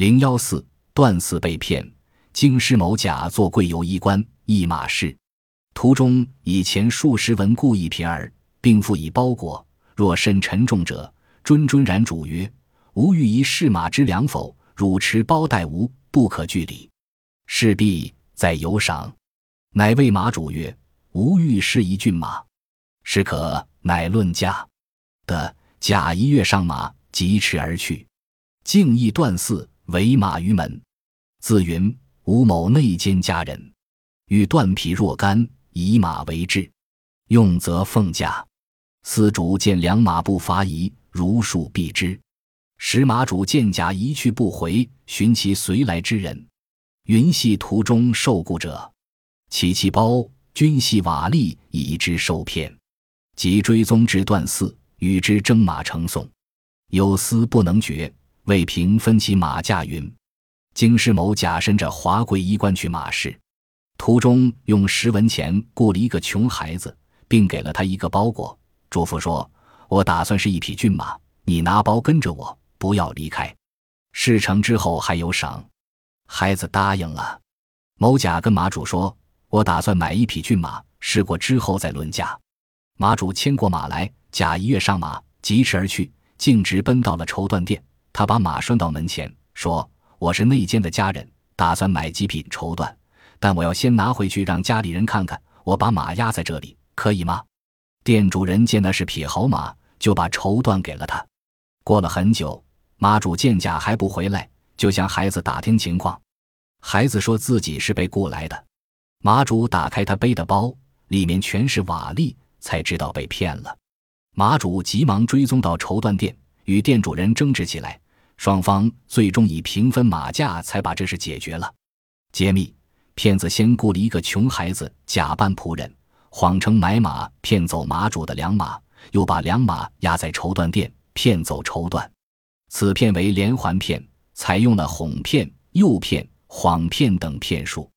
零幺四段四被骗，京师某甲做贵游衣官，一马氏。途中以前数十文故一瓶儿，并附以包裹。若甚沉重者，谆谆然主曰：“吾欲以试马之良否？汝持包待吾，不可拒礼。”事毕，再有赏。乃谓马主曰：“吾欲试一骏马，是可。”乃论价。的甲一跃上马，疾驰而去。敬义段四为马于门，自云吴某内奸家人，欲断匹若干，以马为质，用则奉驾。司主见良马不伐夷，如数避之。使马主见甲一去不回，寻其随来之人，云系途中受雇者，其其包均系瓦砾，以之受骗。即追踪至段四，与之征马成讼，有司不能决，为平分其马价云。京师某假身着华贵衣冠去马市，途中用十文钱雇了一个穷孩子，并给了他一个包裹，嘱咐说：“我打算是一匹骏马，你拿包跟着我，不要离开。事成之后还有赏。”孩子答应了。某甲跟马主说：“我打算买一匹骏马，试过之后再论价。”马主牵过马来，甲一跃上马，疾驰而去，径直奔到了绸缎店。他把马拴到门前，说：“我是内奸的家人，打算买几匹绸缎，但我要先拿回去让家里人看看。我把马压在这里，可以吗？”店主人见那是匹好马，就把绸缎给了他。过了很久，马主见甲还不回来，就向孩子打听情况。孩子说自己是被雇来的。马主打开他背的包，里面全是瓦砾。才知道被骗了，马主急忙追踪到绸缎店，与店主人争执起来。双方最终以平分马价才把这事解决了。揭秘：骗子先雇了一个穷孩子假扮仆人，谎称买马骗走马主的良马，又把良马押在绸缎店骗走绸缎。此骗为连环骗，采用了哄骗、诱骗、谎骗等骗术。